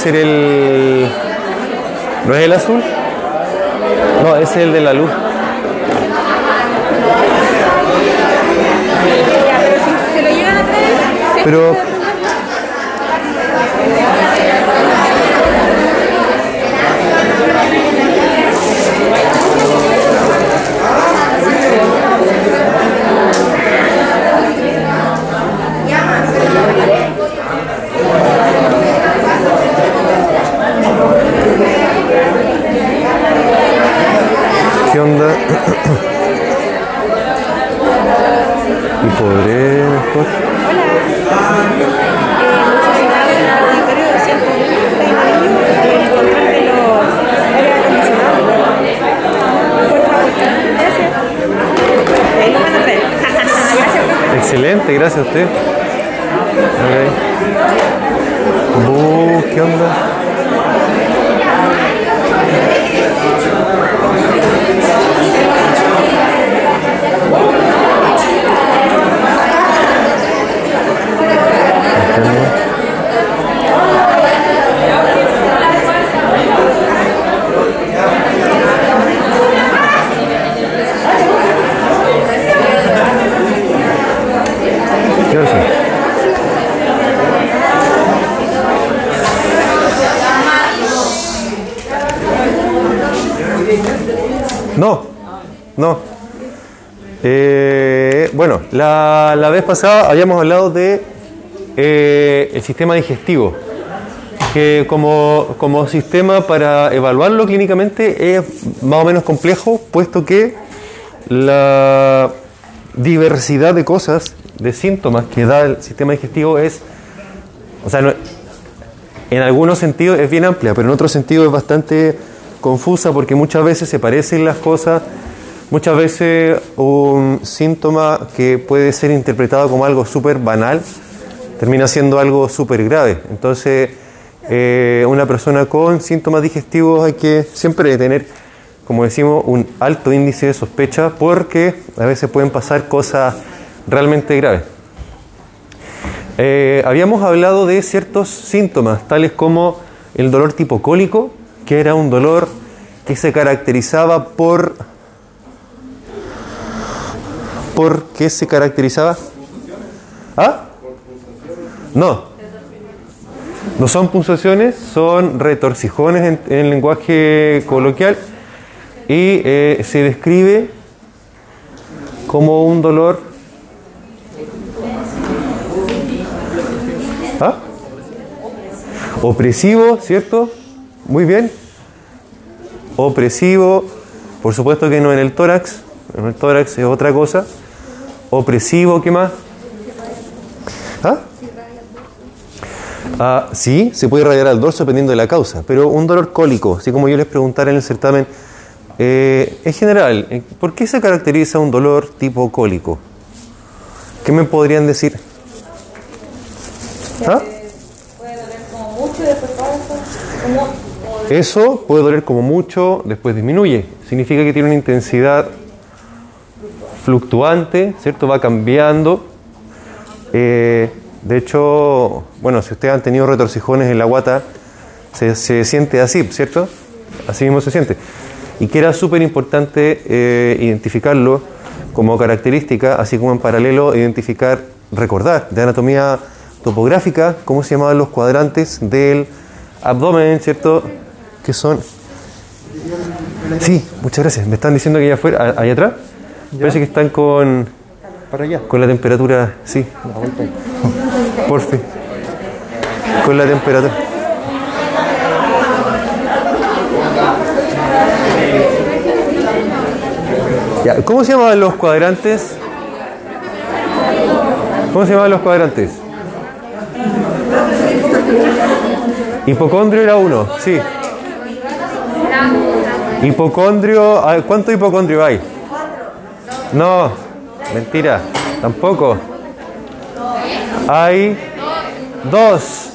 ser el. ¿No es el azul? No, ese es el de la luz. Pero si se lo llegan a traer, ¿sí? Pero. ¿Qué onda? ¿Y podré mejor? necesidad del auditorio de 101 el control de los aire acondicionados. Por favor, gracias. Ahí lo van a traer. Gracias, profe. Excelente, No, no. Eh, bueno, la, la vez pasada habíamos hablado de eh, el sistema digestivo, que como, como sistema para evaluarlo clínicamente es más o menos complejo, puesto que la diversidad de cosas, de síntomas que da el sistema digestivo es, o sea, en algunos sentidos es bien amplia, pero en otros sentidos es bastante confusa porque muchas veces se parecen las cosas, muchas veces un síntoma que puede ser interpretado como algo súper banal termina siendo algo súper grave. Entonces, eh, una persona con síntomas digestivos hay que siempre tener, como decimos, un alto índice de sospecha porque a veces pueden pasar cosas realmente graves. Eh, habíamos hablado de ciertos síntomas, tales como el dolor tipo cólico, que era un dolor que se caracterizaba por... ¿Por qué se caracterizaba? ¿Ah? No. No son punzaciones, son retorcijones en, lenguaje coloquial y eh, se describe como un dolor ¿Ah? Opresivo, ¿cierto? Muy bien. Opresivo, por supuesto que no en el tórax, en el tórax es otra cosa. Opresivo, ¿qué más? ¿Ah? Ah, sí, se puede rayar al dorso dependiendo de la causa, pero un dolor cólico, así como yo les preguntara en el certamen, eh, en general, eh, ¿por qué se caracteriza un dolor tipo cólico? ¿Qué me podrían decir? ¿Ah? Puede doler como mucho y después pasa. Como, o Eso puede doler como mucho, después disminuye. Significa que tiene una intensidad fluctuante, ¿cierto? Va cambiando. Eh, de hecho, bueno, si ustedes han tenido retorcijones en la guata, se, se siente así, ¿cierto? Así mismo se siente. Y que era súper importante eh, identificarlo como característica, así como en paralelo identificar, recordar de anatomía topográfica, cómo se llamaban los cuadrantes del abdomen, ¿cierto? Que son... Sí, muchas gracias. Me están diciendo que allá afuera, allá atrás, parece que están con, Para allá. con la temperatura, sí, por fin. Con la temperatura. Ya, ¿Cómo se llamaban los cuadrantes? ¿Cómo se llamaban los cuadrantes? Hipocondrio era uno, sí. Hipocondrio, a ver, ¿cuánto hipocondrio hay? No, mentira, tampoco. Hay dos.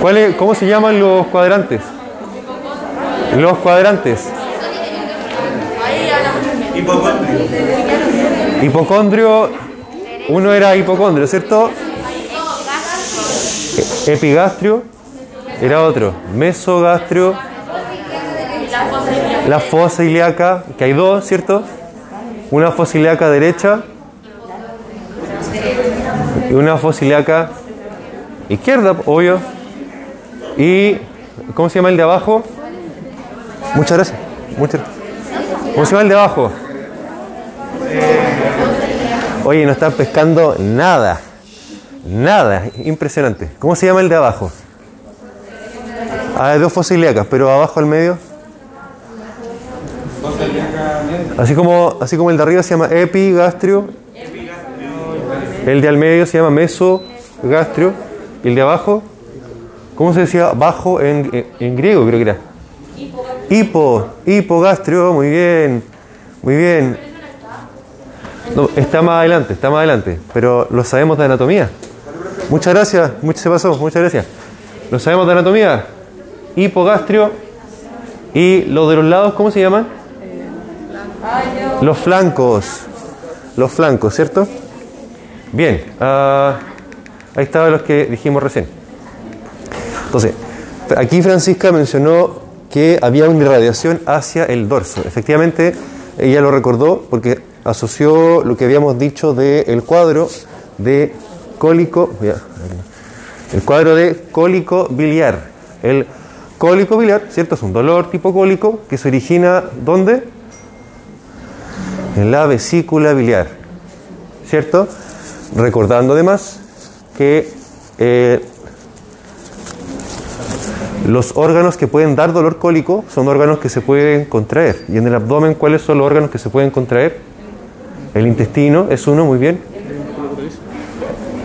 ¿Cuál es- ¿Cómo se llaman los cuadrantes? Los cuadrantes. Hipocondrio, uno era hipocondrio, ¿cierto? Epigastrio era otro. Mesogastrio, la fosa ilíaca, que hay dos, ¿cierto? Una fosa ilíaca derecha y una fosa ilíaca izquierda, obvio. Y, ¿cómo se llama el de abajo? Muchas gracias. ¿Cómo se llama el de abajo? Oye, no están pescando nada. Nada. Impresionante. ¿Cómo se llama el de abajo? Ah, hay dos fosas ilíacas, pero abajo al medio. Así como, así como el de arriba se llama epigastrio. El de al medio se llama mesogastrio. Y el de abajo, ¿cómo se decía bajo en, en- en griego? Creo que era. Hipo, hipogastrio, muy bien, muy bien. No, está más adelante, está más adelante, pero lo sabemos de anatomía. Muchas gracias, mucho se pasó, muchas gracias. Lo sabemos de anatomía. Hipogastrio y los de los lados, ¿cómo se llaman? Los flancos. Los flancos, ¿cierto? Bien, ah, ahí estaban los que dijimos recién. Entonces, aquí Francisca mencionó que había una irradiación hacia el dorso. Efectivamente, ella lo recordó porque asoció lo que habíamos dicho del cuadro de cólico, el cuadro de cólico biliar. El cólico biliar, ¿cierto? Es un dolor tipo cólico que se origina ¿dónde? En la vesícula biliar, ¿cierto? Recordando además que eh, los órganos que pueden dar dolor cólico son órganos que se pueden contraer. Y en el abdomen, ¿cuáles son los órganos que se pueden contraer? El intestino es uno, muy bien.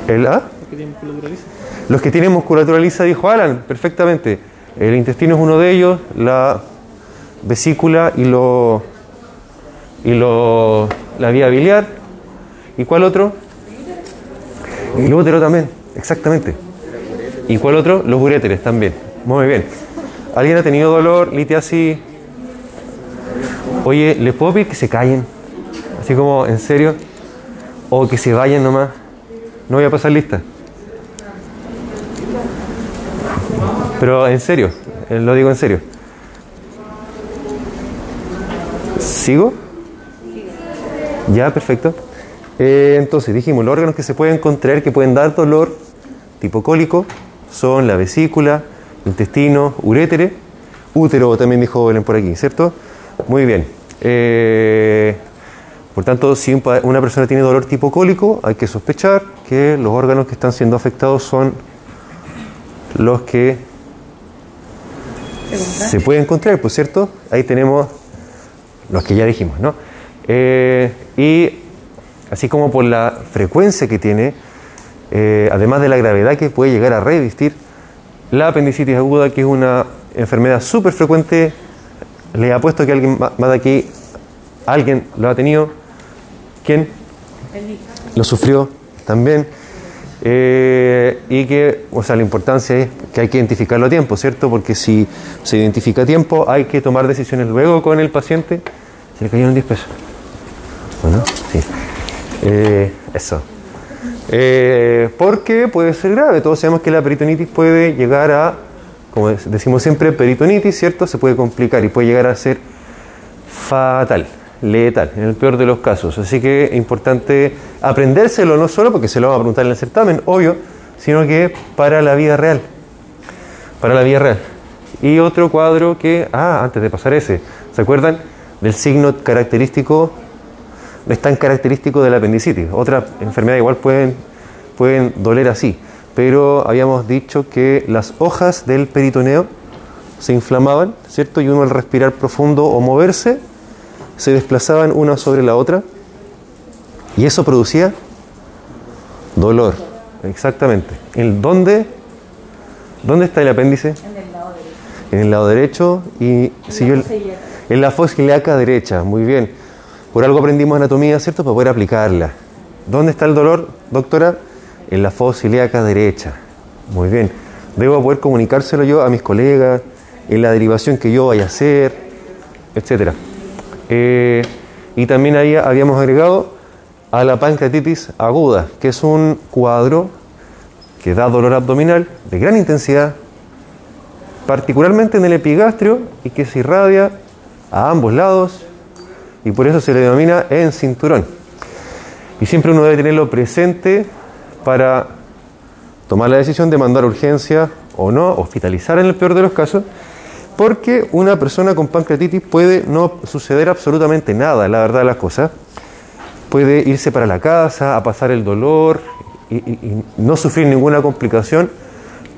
¿El A? Los que tienen musculatura lisa, dijo Alan, perfectamente. El intestino es uno de ellos, la vesícula y lo y lo la vía biliar. ¿Y cuál otro? El útero también, exactamente. ¿Y cuál otro? Los uréteres también. Muy bien. ¿Alguien ha tenido dolor, litiasis? Oye, ¿les puedo pedir que se callen? Así como, ¿en serio? O que se vayan nomás. No voy a pasar lista. Pero en serio, eh, lo digo en serio. ¿Sigo? Ya, perfecto. Eh, entonces, dijimos, los órganos que se pueden contraer, que pueden dar dolor, tipo cólico, son la vesícula, intestino, urétere, útero también dijo Belén por aquí, ¿cierto? Muy bien. Eh, por tanto, si una persona tiene dolor tipo cólico, hay que sospechar que los órganos que están siendo afectados son los que se pueden contraer, pues cierto, ahí tenemos los que ya dijimos, ¿no? Eh, y así como por la frecuencia que tiene, eh, además de la gravedad que puede llegar a revestir, la apendicitis aguda, que es una enfermedad súper frecuente, le apuesto que alguien más de aquí, alguien lo ha tenido, ¿quién? Lo sufrió también. Eh, y que, o sea, la importancia es que hay que identificarlo a tiempo, ¿cierto? Porque si se identifica a tiempo, hay que tomar decisiones luego con el paciente. Se le cayeron 10 pesos. Bueno, sí. Eh, eso. Eh, porque puede ser grave. Todos sabemos que la peritonitis puede llegar a, como dec- decimos siempre, peritonitis, ¿cierto? Se puede complicar y puede llegar a ser fatal, letal, en el peor de los casos. Así que es importante aprendérselo, no solo porque se lo vamos a preguntar en el certamen, obvio, sino que para la vida real. Para la vida real. Y otro cuadro que, ah, antes de pasar ese, ¿se acuerdan? Del signo característico, no es tan característico de la apendicitis. Otras enfermedades igual pueden, pueden doler así, pero habíamos dicho que las hojas del peritoneo se inflamaban, ¿cierto? Y uno al respirar profundo o moverse, se desplazaban una sobre la otra y eso producía dolor. Exactamente. ¿En dónde? ¿Dónde está el apéndice? En el lado derecho y si yo- en la fosa ilíaca derecha. Muy bien. Por algo aprendimos anatomía, ¿cierto? Para poder aplicarla. ¿Dónde está el dolor, doctora? En la fosa ilíaca derecha. Muy bien. Debo poder comunicárselo yo a mis colegas en la derivación que yo vaya a hacer, etc. Eh, y también ahí habíamos agregado a la pancreatitis aguda, que es un cuadro que da dolor abdominal de gran intensidad, particularmente en el epigastrio y que se irradia a ambos lados y por eso se le denomina en cinturón. Y siempre uno debe tenerlo presente para tomar la decisión de mandar urgencia o no, hospitalizar en el peor de los casos, porque una persona con pancreatitis puede no suceder absolutamente nada, la verdad de las cosas. Puede irse para la casa, a pasar el dolor y, no sufrir ninguna complicación,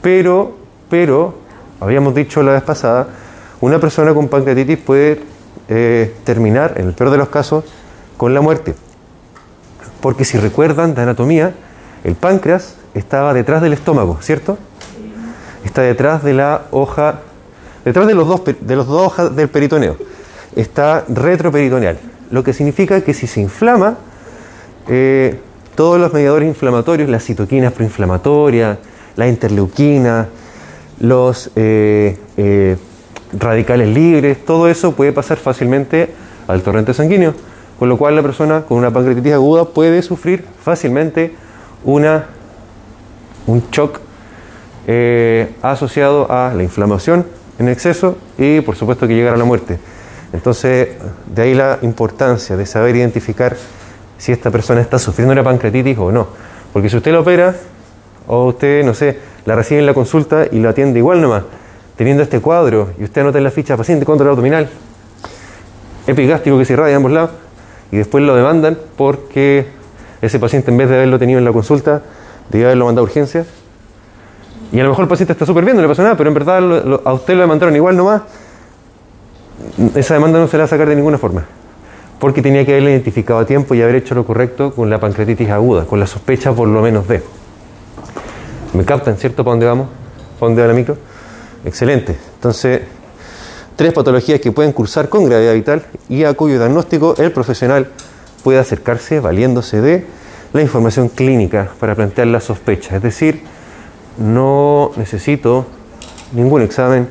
pero, pero, habíamos dicho la vez pasada, una persona con pancreatitis puede eh, terminar, en el peor de los casos, con la muerte. Porque si recuerdan de anatomía, el páncreas estaba detrás del estómago, ¿cierto? Está detrás de la hoja Detrás de los dos, hojas del peritoneo está retroperitoneal, lo que significa que si se inflama, eh, todos los mediadores inflamatorios, las citoquinas proinflamatorias, la interleuquina, los eh, eh, radicales libres, todo eso puede pasar fácilmente al torrente sanguíneo, con lo cual la persona con una pancreatitis aguda puede sufrir fácilmente una, un shock asociado a la inflamación en exceso y por supuesto que llegar a la muerte. Entonces, de ahí la importancia de saber identificar si esta persona está sufriendo una pancreatitis o no. Porque si usted la opera, o usted, no sé, la recibe en la consulta y la atiende igual nomás, teniendo este cuadro, y usted anota en la ficha paciente control abdominal, epigástrico que se irradia de ambos lados, y después lo demandan porque ese paciente en vez de haberlo tenido en la consulta, debe haberlo mandado a urgencia, y a lo mejor el paciente está súper bien, no le pasa nada, pero en verdad a usted lo demandaron igual nomás. Esa demanda no se la va a sacar de ninguna forma. Porque tenía que haberla identificado a tiempo y haber hecho lo correcto con la pancreatitis aguda, con la sospecha por lo menos de. ¿Me captan, cierto? ¿Para dónde vamos? ¿Para dónde va la micro? Excelente. Entonces, tres patologías que pueden cursar con gravedad vital y a cuyo diagnóstico el profesional puede acercarse valiéndose de la información clínica para plantear la sospecha. Es decir, no necesito ningún examen,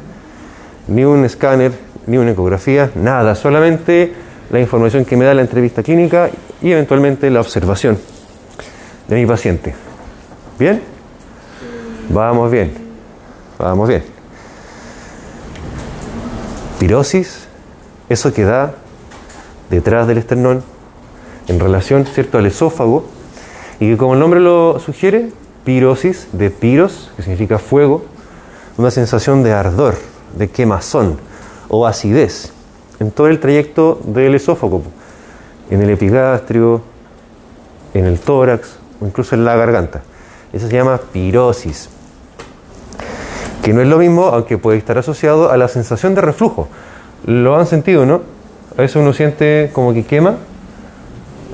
ni un escáner, ni una ecografía, nada, solamente la información que me da la entrevista clínica y eventualmente la observación de mi paciente. ¿Bien? Vamos bien, vamos bien. Pirosis, eso que da detrás del esternón en relación ¿cierto? al esófago y que como el nombre lo sugiere, pirosis, de piros, que significa fuego, una sensación de ardor, de quemazón o acidez en todo el trayecto del esófago, en el epigastrio, en el tórax o incluso en la garganta. Eso se llama pirosis, que no es lo mismo, aunque puede estar asociado a la sensación de reflujo. Lo han sentido, ¿no? A veces uno siente como que quema,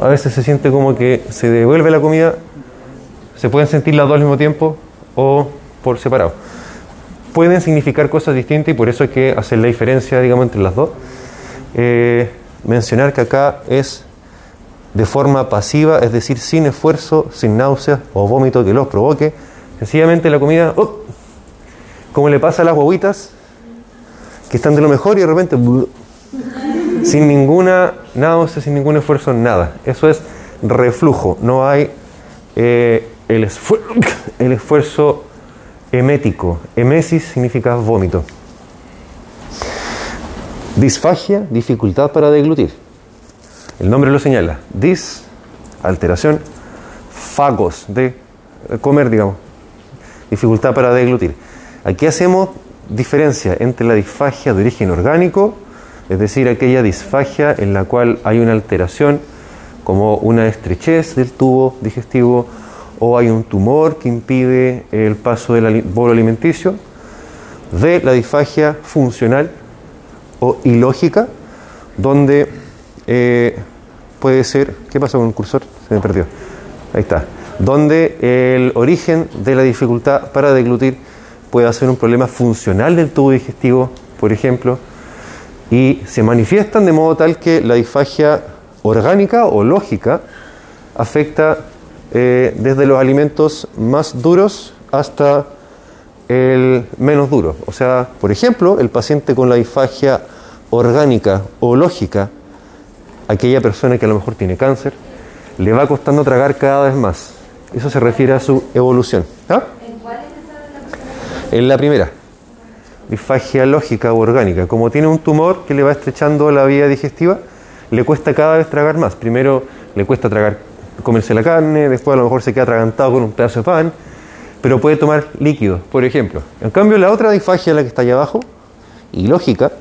a veces se siente como que se devuelve la comida se pueden sentir las dos al mismo tiempo o por separado. Pueden significar cosas distintas y por eso hay que hacer la diferencia, digamos, entre las dos. Eh, mencionar que acá es de forma pasiva, es decir, sin esfuerzo, sin náuseas o vómito que los provoque. Sencillamente la comida, ¡oh! como le pasa a las guaguitas, que están de lo mejor y de repente, sin ninguna náusea, sin ningún esfuerzo, nada. Eso es reflujo, no hay eh, el, esfuerzo emético. Emesis significa vómito. Disfagia, dificultad para deglutir. El nombre lo señala. Dis, alteración. Fagos, de comer, digamos. Dificultad para deglutir. Aquí hacemos diferencia entre la disfagia de origen orgánico, es decir, aquella disfagia en la cual hay una alteración como una estrechez del tubo digestivo o hay un tumor que impide el paso del bolo alimenticio, de la disfagia funcional o ilógica, donde eh, puede ser, ¿qué pasa con el cursor? Se me perdió. Ahí está. Donde el origen de la dificultad para deglutir puede ser un problema funcional del tubo digestivo, por ejemplo, y se manifiestan de modo tal que la disfagia orgánica o lógica afecta eh, desde los alimentos más duros hasta el menos duro. O sea, por ejemplo, el paciente con la disfagia orgánica o lógica, aquella persona que a lo mejor tiene cáncer, le va costando tragar cada vez más. Eso se refiere a su evolución. ¿Ah? En la primera, disfagia lógica o orgánica. Como tiene un tumor que le va estrechando la vía digestiva, le cuesta cada vez tragar más. Primero le cuesta tragar, comerse la carne, después a lo mejor se queda atragantado con un pedazo de pan, pero puede tomar líquidos, por ejemplo. En cambio, la otra disfagia, la que está allá abajo, y lógica,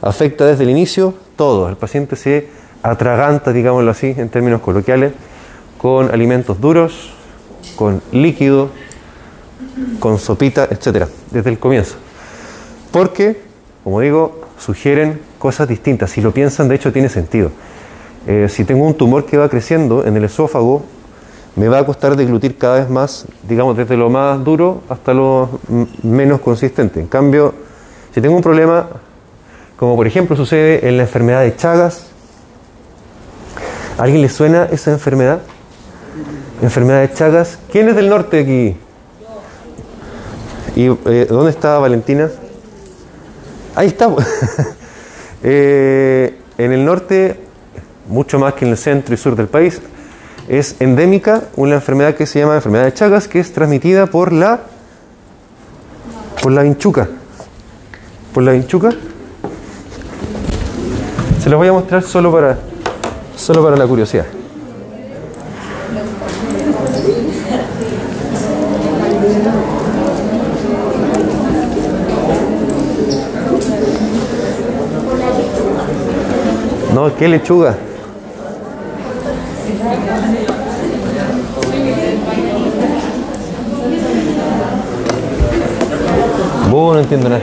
afecta desde el inicio todo. El paciente se atraganta, digámoslo así, en términos coloquiales, con alimentos duros, con líquido, con sopita, etcétera, desde el comienzo. Porque, como digo, sugieren cosas distintas. Si lo piensan, de hecho, tiene sentido. Eh, si tengo un tumor que va creciendo en el esófago, me va a costar deglutir cada vez más, digamos, desde lo más duro hasta lo menos consistente. En cambio, si tengo un problema, como por ejemplo sucede en la enfermedad de Chagas, ¿a alguien le suena esa enfermedad? Enfermedad de Chagas. ¿Quién es del norte aquí? ¿Y eh, dónde está Valentina? Ahí está. eh, en el norte, mucho más que en el centro y sur del país, es endémica una enfermedad que se llama enfermedad de Chagas, que es transmitida por la por la vinchuca. Por la vinchuca. Se los voy a mostrar solo para solo para la curiosidad. No, ¿qué lechuga? Vos no entiendo nada.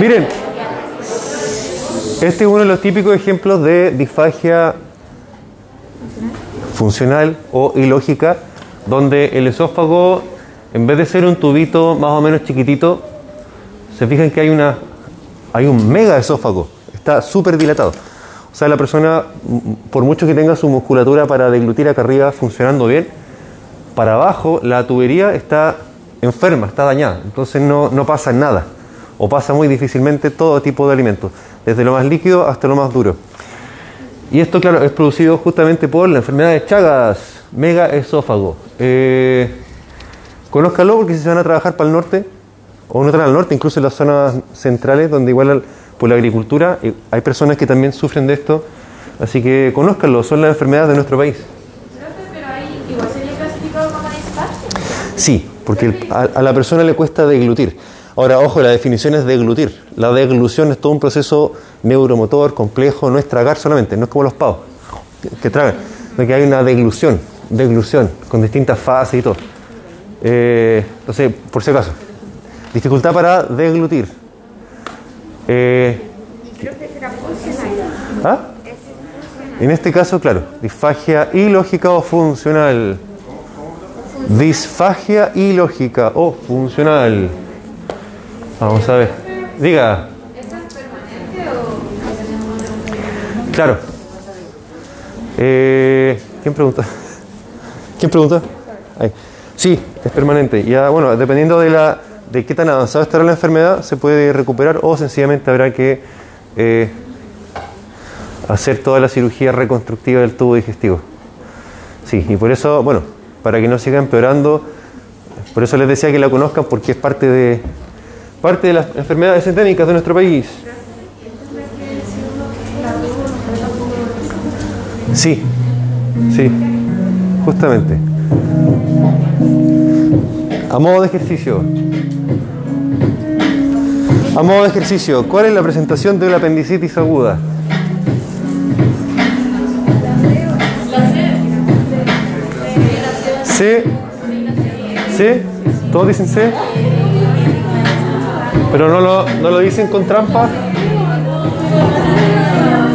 Miren, este es uno de los típicos ejemplos de disfagia funcional o ilógica, donde el esófago, en vez de ser un tubito más o menos chiquitito, se fijan que hay una hay un mega esófago, está súper dilatado. O sea, la persona, por mucho que tenga su musculatura para deglutir acá arriba funcionando bien, para abajo la tubería está enferma, está dañada, entonces no, no pasa nada, o pasa muy difícilmente todo tipo de alimentos, desde lo más líquido hasta lo más duro. Y esto, claro, es producido justamente por la enfermedad de Chagas, mega esófago. Eh, conózcalo porque si se van a trabajar para el norte, o no tan al norte, incluso en las zonas centrales, donde igual al- por la agricultura eh, hay personas que también sufren de esto, así que conózcanlo, son las enfermedades de nuestro país. Pero ahí igual sería clasificado como. Sí, porque a, a la persona le cuesta deglutir. Ahora, ojo, la definición es deglutir. La deglución es todo un proceso neuromotor complejo, no es tragar solamente, no es como los pavos que, que tragan, sino que hay una deglución, deglución, con distintas fases y todo. Eh, entonces, por si acaso, dificultad para deglutir. Eh, ¿ah? En este caso, claro, disfagia ilógica o funcional. Disfagia ilógica o funcional. Vamos a ver. Diga. Claro. Eh, ¿Quién pregunta? ¿Quién pregunta? Sí, es permanente. Ya, bueno, dependiendo de la, de qué tan avanzada estará la enfermedad, se puede recuperar o sencillamente habrá que eh, hacer toda la cirugía reconstructiva del tubo digestivo. Sí, y por eso, bueno, para que no siga empeorando, por eso les decía que la conozcan porque es parte de parte de las enfermedades endémicas de nuestro país. Sí, sí, justamente. A modo de ejercicio. A modo de ejercicio, ¿cuál es la presentación de una apendicitis aguda? C. C. ¿Todos dicen C? Pero no lo, no lo dicen con trampa.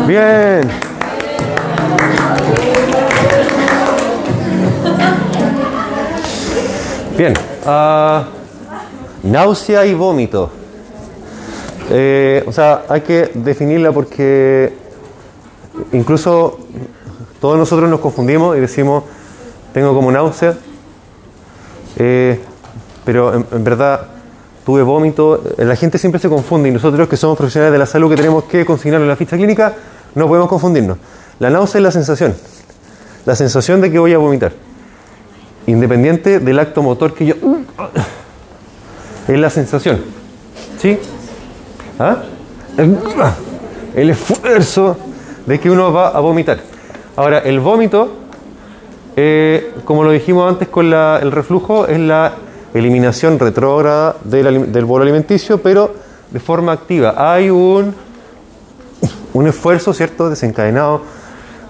Bien. Bien. ah, náusea y vómito. Eh, o sea, hay que definirla porque incluso todos nosotros nos confundimos y decimos, tengo como náusea, eh, pero en, verdad tuve vómito. La gente siempre se confunde y nosotros que somos profesionales de la salud que tenemos que consignarlo en la ficha clínica, no podemos confundirnos. La náusea es la sensación, la sensación de que voy a vomitar, independiente del acto motor que yo... Es la sensación, ¿sí? ¿Ah? El esfuerzo de que uno va a vomitar. Ahora, el vómito, eh, como lo dijimos antes con el reflujo, es la eliminación retrógrada del, del bolo alimenticio, pero de forma activa. Hay un, un esfuerzo, ¿cierto?, desencadenado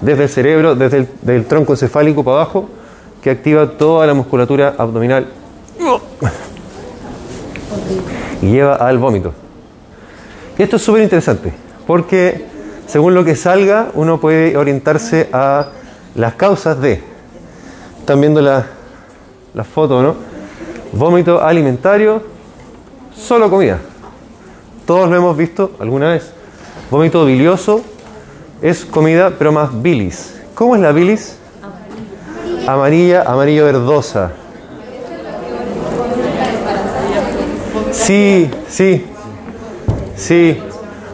desde el cerebro, desde el del tronco encefálico para abajo, que activa toda la musculatura abdominal y lleva al vómito. Y esto es súper interesante, porque según lo que salga, uno puede orientarse a las causas de. Están viendo la, la foto, ¿no? Vómito alimentario, solo comida. Todos lo hemos visto alguna vez. Vómito bilioso es comida, pero más bilis. ¿Cómo es la bilis? Amarilla, amarillo verdosa. Sí, sí, sí.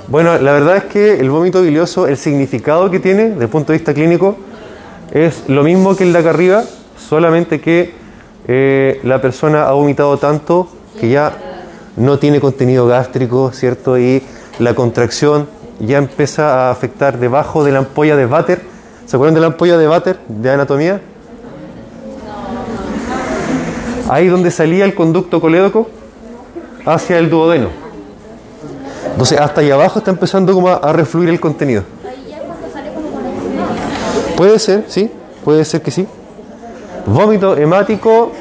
Bueno, la verdad es que el vómito bilioso, el significado que tiene, desde el punto de vista clínico, es lo mismo que el de acá arriba, solamente que eh, la persona ha vomitado tanto que ya no tiene contenido gástrico, ¿cierto? Y la contracción ya empieza a afectar debajo de la ampolla de váter. ¿Se acuerdan de la ampolla de váter de anatomía? Ahí donde salía el conducto colédoco hacia el duodeno. Entonces hasta ahí abajo está empezando como a, a refluir el contenido. Puede ser, sí, puede ser que sí. Vómito hemático,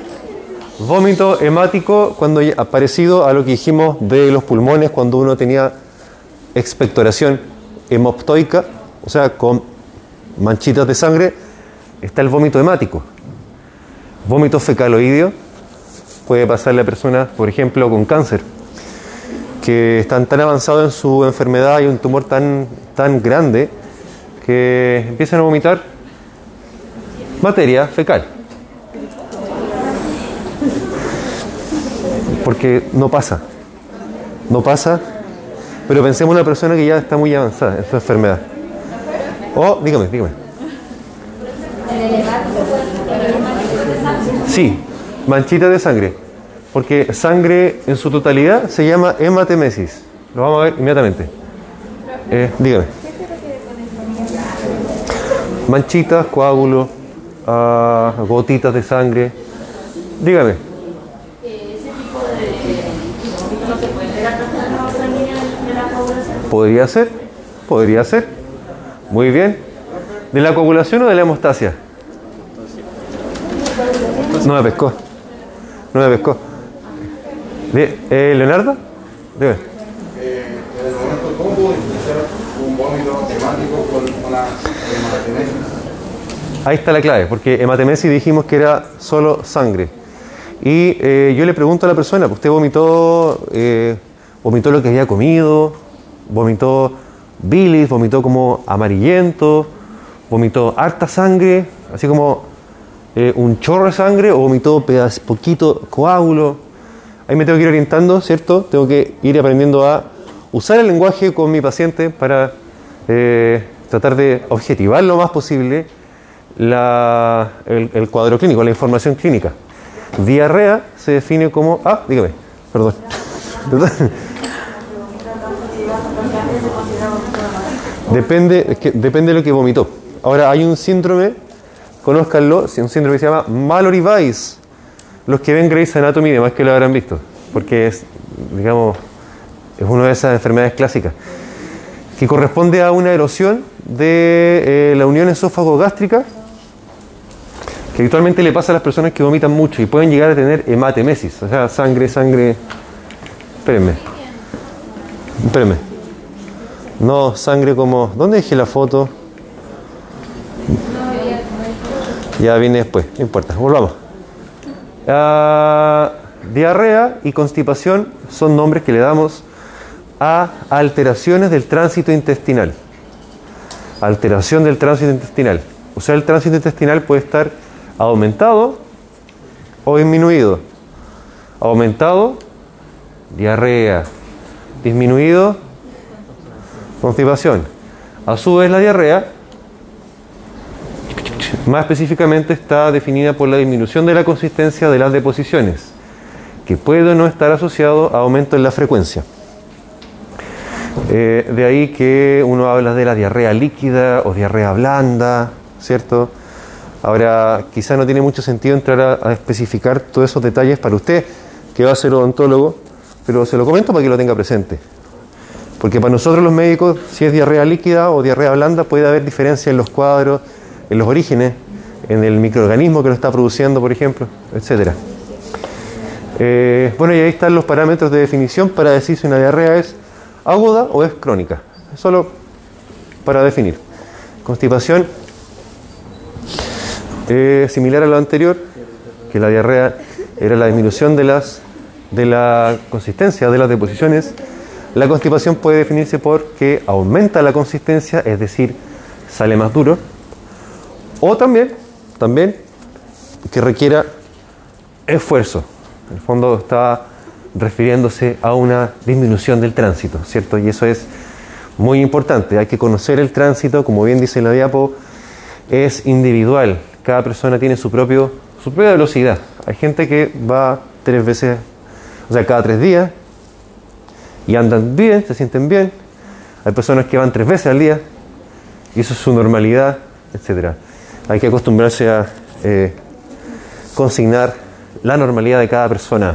vómito hemático cuando parecido a lo que dijimos de los pulmones cuando uno tenía expectoración hemoptoica, o sea, con manchitas de sangre, está el vómito hemático. Vómito fecaloideo puede pasarle a personas, por ejemplo, con cáncer, que están tan avanzados en su enfermedad y un tumor tan, tan grande que empiezan a vomitar materia fecal. Porque no pasa. No pasa. Pero pensemos en una persona que ya está muy avanzada en su enfermedad. Oh, dígame, dígame. Sí, manchita de sangre. Porque sangre en su totalidad se llama hematemesis. Lo vamos a ver inmediatamente. Eh, dígame. Manchitas, coágulos, ah, gotitas de sangre. Dígame. Podría ser, podría ser. Muy bien. ¿De la coagulación o de la hemostasia? No me pescó. No me pescó. De- eh, ¿Leonardo? Dime. ¿Cómo puedo diferenciar un vómito hemático con una hematemesis? Ahí está la clave, porque hematemesis dijimos que era solo sangre. Y eh, yo le pregunto a la persona, ¿usted vomitó, eh, vomitó lo que había comido? ¿Vomitó bilis? ¿Vomitó como amarillento? ¿Vomitó harta sangre? Así como eh, un chorro de sangre o vomitó pedaz, poquito coágulo. ahí me tengo que ir orientando, ¿cierto? Tengo que ir aprendiendo a usar el lenguaje con mi paciente para eh, tratar de objetivar lo más posible la- el, el cuadro clínico, la información clínica. Diarrea se define como... Ah, dígame, perdón. Depende, es que depende de lo que vomitó. Ahora hay un síndrome, conózcanlo, un síndrome que se llama Mallory-Weiss. Los que ven Grey's Anatomy, además que lo habrán visto, porque es, digamos, es una de esas enfermedades clásicas, que corresponde a una erosión de eh, la unión esófago-gástrica, que habitualmente le pasa a las personas que vomitan mucho y pueden llegar a tener hematemesis, o sea, sangre, sangre. Espérenme. Espérenme. No, sangre como. ¿Dónde dejé la foto? Ya viene después, no importa, volvamos. Ah, diarrea y constipación son nombres que le damos a alteraciones del tránsito intestinal. Alteración del tránsito intestinal. O sea, el tránsito intestinal puede estar aumentado o disminuido. Aumentado, diarrea. Disminuido, constipación. A su vez, la diarrea, más específicamente, está definida por la disminución de la consistencia de las deposiciones, que puede o no estar asociado a aumento en la frecuencia. Eh, de ahí que uno habla de la diarrea líquida o diarrea blanda, ¿cierto? Ahora, quizá no tiene mucho sentido entrar a, a especificar todos esos detalles para usted, que va a ser odontólogo, pero se lo comento para que lo tenga presente. Porque para nosotros los médicos, si es diarrea líquida o diarrea blanda, puede haber diferencia en los cuadros, en los orígenes, en el microorganismo que lo está produciendo, por ejemplo, etcétera. Eh, bueno, y ahí están los parámetros de definición para decir si una diarrea es aguda o es crónica. Solo para definir. Constipación, eh, similar a lo anterior, que la diarrea era la disminución de, las, de la consistencia de las deposiciones. La constipación puede definirse por que aumenta la consistencia, es decir, sale más duro. O también, también que requiera esfuerzo. En el fondo está refiriéndose a una disminución del tránsito, ¿cierto? Y eso es muy importante. Hay que conocer el tránsito, como bien dice la diapo, es individual. Cada persona tiene su, propio, su propia velocidad. Hay gente que va tres veces, o sea, cada tres días, y andan bien, se sienten bien. Hay personas que van tres veces al día, y eso es su normalidad, etc. Hay que acostumbrarse a eh, consignar la normalidad de cada persona.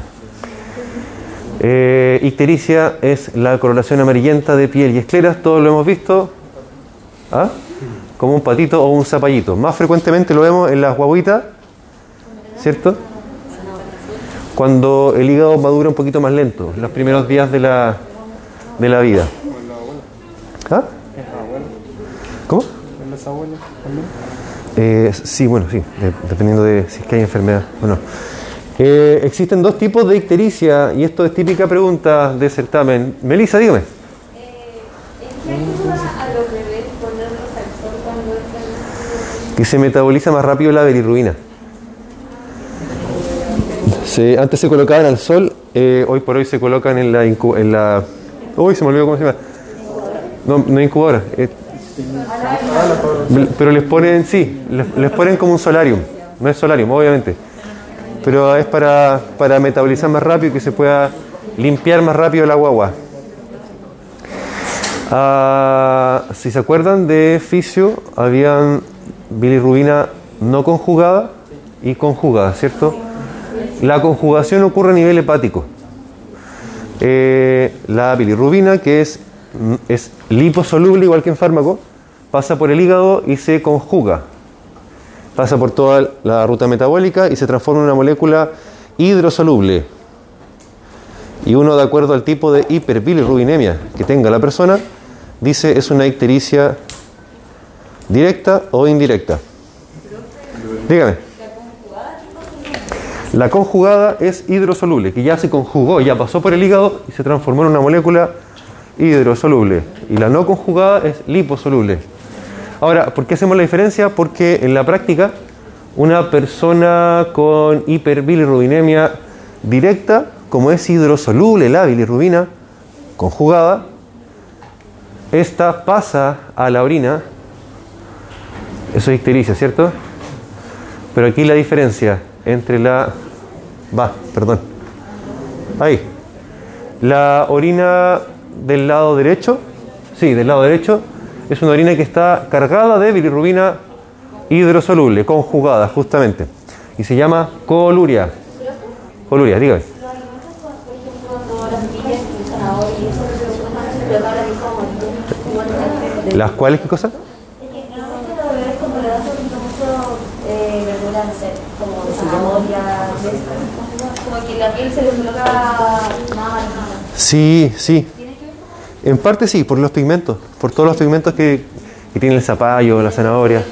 Eh, ictericia es la coloración amarillenta de piel y escleras, todos lo hemos visto. ¿Ah? Como un patito o un zapallito. Más frecuentemente lo vemos en las guaguitas, ¿cierto? Cuando el hígado madura un poquito más lento, los primeros días de la, de la vida. ¿Ah? ¿Cómo? Eh, sí, bueno, sí, de- dependiendo de si es que hay enfermedad o no. Eh, existen dos tipos de ictericia y esto es típica pregunta de certamen. Melissa, dígame. ¿En qué ayuda a los bebés ponerlos al sol cuando están Que se metaboliza más rápido la bilirrubina. Se- antes se colocaban al sol, eh, hoy por hoy se colocan en la, incu- en la... Uy, se me olvidó cómo se llama. No, no incubadora. eh, pero les ponen, sí, les, les ponen como un solarium. No es solarium, obviamente. Pero es para, para metabolizar más rápido y que se pueda limpiar más rápido la guagua. Ah, si se acuerdan de fisio, habían bilirrubina no conjugada y conjugada, ¿cierto? La conjugación ocurre a nivel hepático. Eh, la bilirrubina, que es, es liposoluble igual que en fármaco, pasa por el hígado y se conjuga. Pasa por toda la ruta metabólica y se transforma en una molécula hidrosoluble. Y uno, de acuerdo al tipo de hiperbilirrubinemia que tenga la persona, dice es una ictericia directa o indirecta. Dígame. La conjugada es hidrosoluble, que ya se conjugó, ya pasó por el hígado y se transformó en una molécula hidrosoluble. Y la no conjugada es liposoluble. Ahora, ¿por qué hacemos la diferencia? Porque en la práctica, una persona con hiperbilirrubinemia directa como es hidrosoluble la bilirrubina conjugada, esta pasa a la orina. Eso es ictericia, ¿cierto? Pero aquí la diferencia entre la... Va, perdón. Ahí. La orina del lado derecho, sí, del lado derecho, es una orina que está cargada de bilirrubina hidrosoluble, conjugada, justamente. Y se llama coluria. Coluria, dígame. Como, las como igualmente. ¿Las cuales qué cosa? Mucho eh, como la piel se. Sí, sí. En parte sí, por los pigmentos, por todos los pigmentos que, tiene el zapallo, la zanahoria.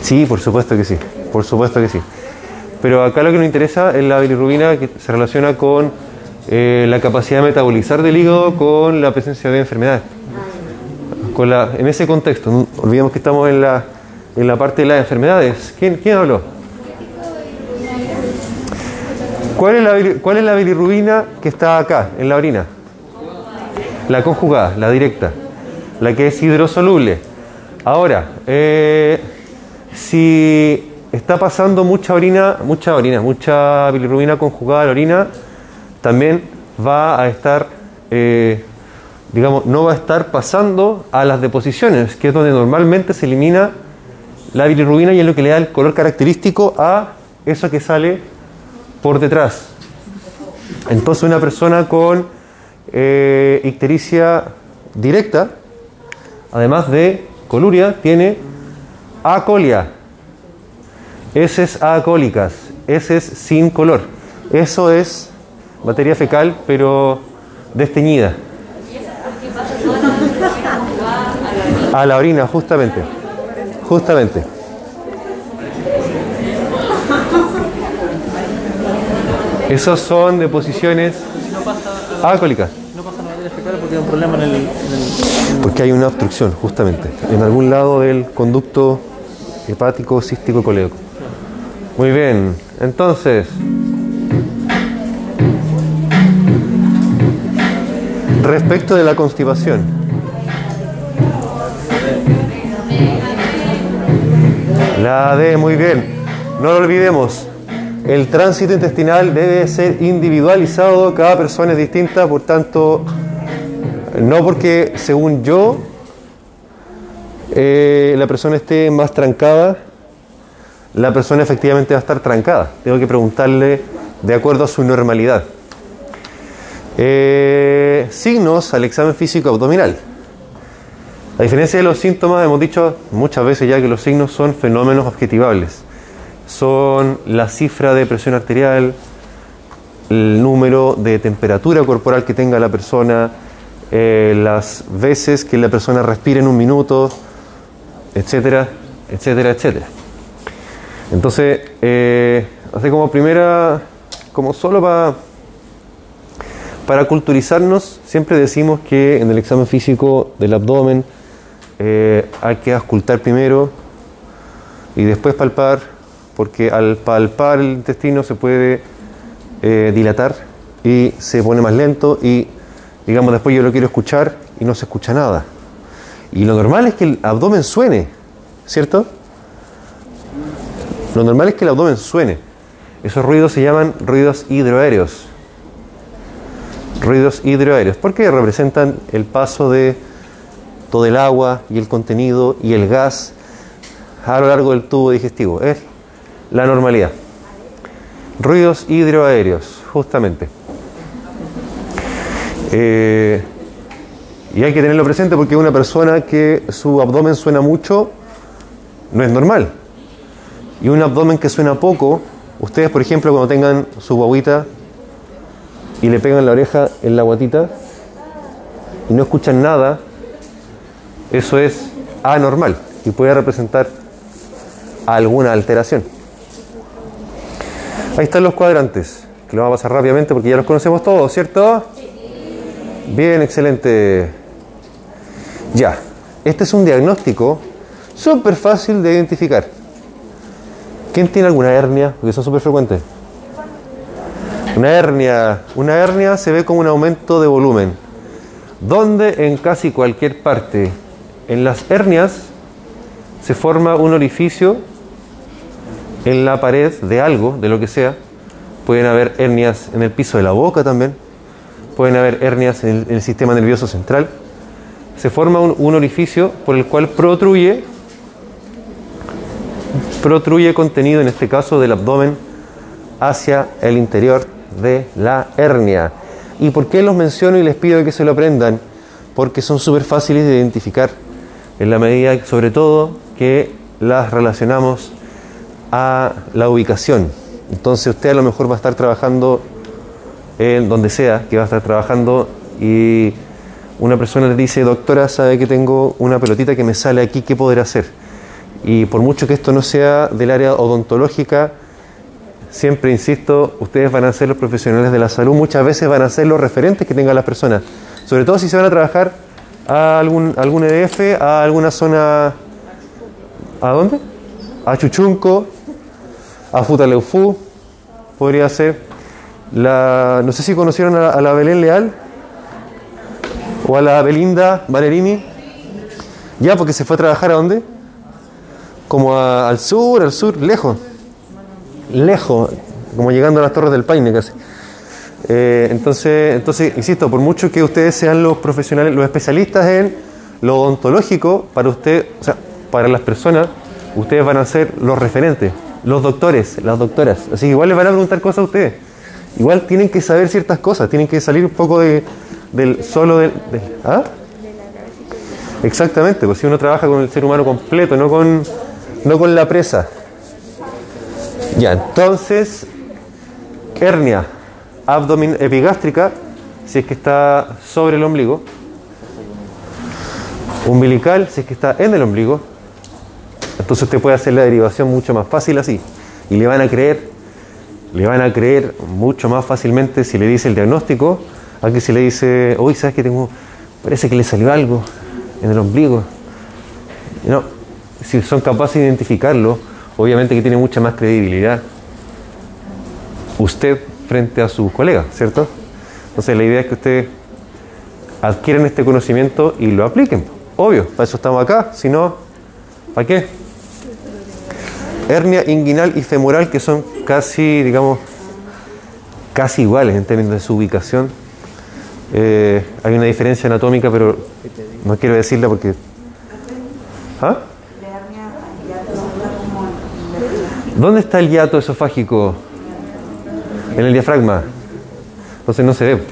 Sí, por supuesto que sí, por supuesto que sí. Pero acá lo que nos interesa es la bilirrubina que se relaciona con eh, la capacidad de metabolizar del hígado con la presencia de enfermedades. En ese contexto, olvidemos que estamos en la, en la parte de las enfermedades. ¿Quién, quién habló? ¿Cuál es, la, ¿Cuál bilirrubina que está acá, en la orina? La conjugada, la directa, la que es hidrosoluble. Ahora, eh, si está pasando mucha orina, mucha orina, mucha bilirrubina conjugada a la orina, también va a estar, eh, digamos, no va a estar pasando a las deposiciones, que es donde normalmente se elimina la bilirrubina y es lo que le da el color característico a eso que sale por detrás. Entonces una persona con eh, ictericia directa, además de coluria, tiene acolia, heces acólicas, heces sin color. Eso es materia fecal, pero desteñida. A la orina, justamente. Justamente. Esos son deposiciones alcohólicas. No pasa la materia fecal porque hay un problema en el. en el- Porque hay una obstrucción, justamente, en algún lado del conducto hepático, cístico, colédoco. Muy bien, entonces. Respecto de la constipación. La D, muy bien. No lo olvidemos. El tránsito intestinal debe ser individualizado, cada persona es distinta, por tanto, no porque, según yo, eh, la persona esté más trancada, la persona efectivamente va a estar trancada. Tengo que preguntarle de acuerdo a su normalidad. Eh, signos al examen físico abdominal. A diferencia de los síntomas, hemos dicho muchas veces ya que los signos son fenómenos objetivables. Son la cifra de presión arterial, el número de temperatura corporal que tenga la persona, eh, las veces que la persona respira en un minuto, etcétera, etcétera, etcétera. Entonces, eh, así como primera, como solo para para culturizarnos, siempre decimos que en el examen físico del abdomen eh, hay que auscultar primero y después palpar, porque al palpar el intestino se puede eh, dilatar y se pone más lento y digamos después yo lo quiero escuchar y no se escucha nada. Y lo normal es que el abdomen suene, ¿cierto? Lo normal es que el abdomen suene. Esos ruidos se llaman ruidos hidroaéreos ruidos hidroaéreos, porque representan el paso de todo el agua y el contenido y el gas a lo largo del tubo digestivo. Es la normalidad. Ruidos hidroaéreos, justamente. Eh, y hay que tenerlo presente porque una persona que su abdomen suena mucho no es normal. Y un abdomen que suena poco, ustedes por ejemplo cuando tengan su guaguita y le pegan la oreja en la guatita y no escuchan nada, eso es anormal y puede representar alguna alteración. Ahí están los cuadrantes, que lo vamos a pasar rápidamente porque ya los conocemos todos, ¿cierto? Bien, excelente. Ya, este es un diagnóstico súper fácil de identificar. ¿Quién tiene alguna hernia? Porque son súper frecuentes. Una hernia. Una hernia se ve como un aumento de volumen. Donde en casi cualquier parte. En las hernias se forma un orificio en la pared de algo, de lo que sea. Pueden haber hernias en el piso de la boca también. Pueden haber hernias en el, sistema nervioso central. Se forma un, un orificio por el cual protruye, protruye contenido, en este caso del abdomen, hacia el interior de la hernia. ¿Y por qué los menciono y les pido que se lo aprendan? Porque son súper fáciles de identificar, en la medida, sobre todo, que las relacionamos a la ubicación. Entonces usted a lo mejor va a estar trabajando en donde sea, que va a estar trabajando y una persona le dice, doctora, sabe que tengo una pelotita que me sale aquí, ¿qué podrá hacer? Y por mucho que esto no sea del área odontológica, siempre insisto, ustedes van a ser los profesionales de la salud, muchas veces van a ser los referentes que tengan las personas, sobre todo si se van a trabajar a algún, algún EDF, a alguna zona, ¿a dónde? A Chuchunco, a Futaleufú, podría ser. La, no sé si conocieron a, a la Belén Leal o a la Belinda Valerini. Ya, porque se fue a trabajar a dónde? Como a- al sur, al sur, lejos. Lejos, como llegando a las Torres del Paine casi. Eh, entonces, entonces, insisto, por mucho que ustedes sean los profesionales, los especialistas en lo odontológico, para usted, o sea, para las personas, ustedes van a ser los referentes, los doctores, las doctoras. Así que igual les van a preguntar cosas a ustedes. Igual tienen que saber ciertas cosas, tienen que salir un poco de, del solo del, ¿ah? Exactamente, pues si uno trabaja con el ser humano completo, no con, no con la presa. Ya, entonces, hernia, abdomen epigástrica, si es que está sobre el ombligo, umbilical, si es que está en el ombligo, entonces usted puede hacer la derivación mucho más fácil así. Y le van a creer, le van a creer mucho más fácilmente si le dice el diagnóstico, a que si le dice, uy, ¿sabes que tengo? Parece que le salió algo en el ombligo. No, si son capaces de identificarlo, obviamente que tiene mucha más credibilidad usted frente a sus colegas, ¿cierto? Entonces la idea es que ustedes adquieran este conocimiento y lo apliquen. Obvio, para eso estamos acá, si no, ¿para qué? Hernia inguinal y femoral que son casi, digamos, casi iguales en términos de su ubicación. Eh, hay una diferencia anatómica, pero no quiero decirla porque... ¿Ah? ¿Dónde está el hiato esofágico? En el diafragma. Entonces no se ve.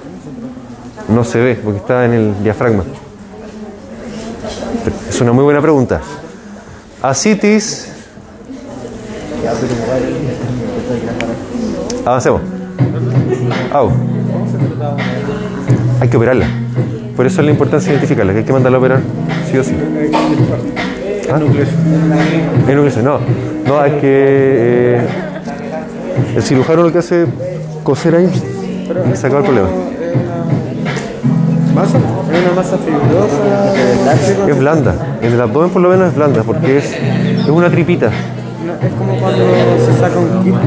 No se ve porque está en el diafragma. Es una muy buena pregunta. Asitis. Avancemos. Au. Hay que operarla. Por eso es la importancia de identificarla, que hay que mandarla a operar, sí o sí. ¿Ah? En nucleosis, no. No, hay que. eh, el cirujano lo que hace es coser ahí y sacar el problema. ¿Masa? ¿Es una masa fibrosa? Es blanda. En el abdomen por lo menos es blanda porque es, es una tripita. Es como cuando se saca un quisco.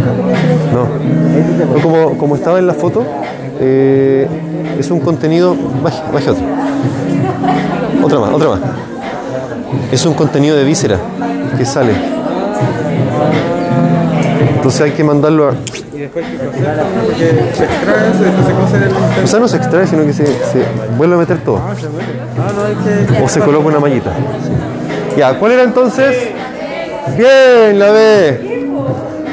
No. No, como, como estaba en la foto, eh, es un contenido. Baje, baje otro. Otra más, otra más. Es un contenido de víscera que sale. Entonces hay que mandarlo a. Y después que coser, porque se extrae eso y después se cose en el O sea, no se extrae, sino que se, se vuelve a meter todo. Ah, se muere. Ah, no, hay que... O se coloca una mallita. Ya, ¿cuál era entonces? Bien, la B.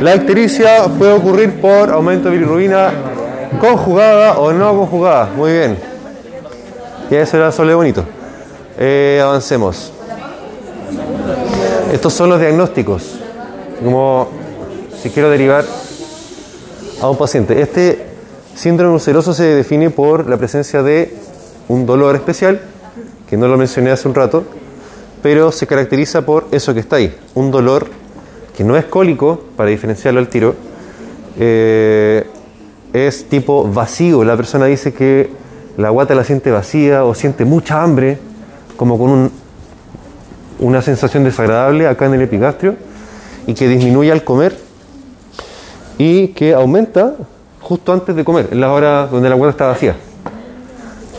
La ictericia puede ocurrir por aumento de bilirrubina conjugada o no conjugada. Muy bien. Y eso era solo bonito. Eh, avancemos. Estos son los diagnósticos. Como si quiero derivar a un paciente. Este síndrome ulceroso se define por la presencia de un dolor especial, que no lo mencioné hace un rato, pero se caracteriza por eso que está ahí, un dolor que no es cólico, para diferenciarlo al tiro, eh, es tipo vacío. La persona dice que la guata la siente vacía o siente mucha hambre, como con un- una sensación desagradable acá en el epigastrio, y que disminuye al comer y que aumenta justo antes de comer, en la hora donde la guata está vacía.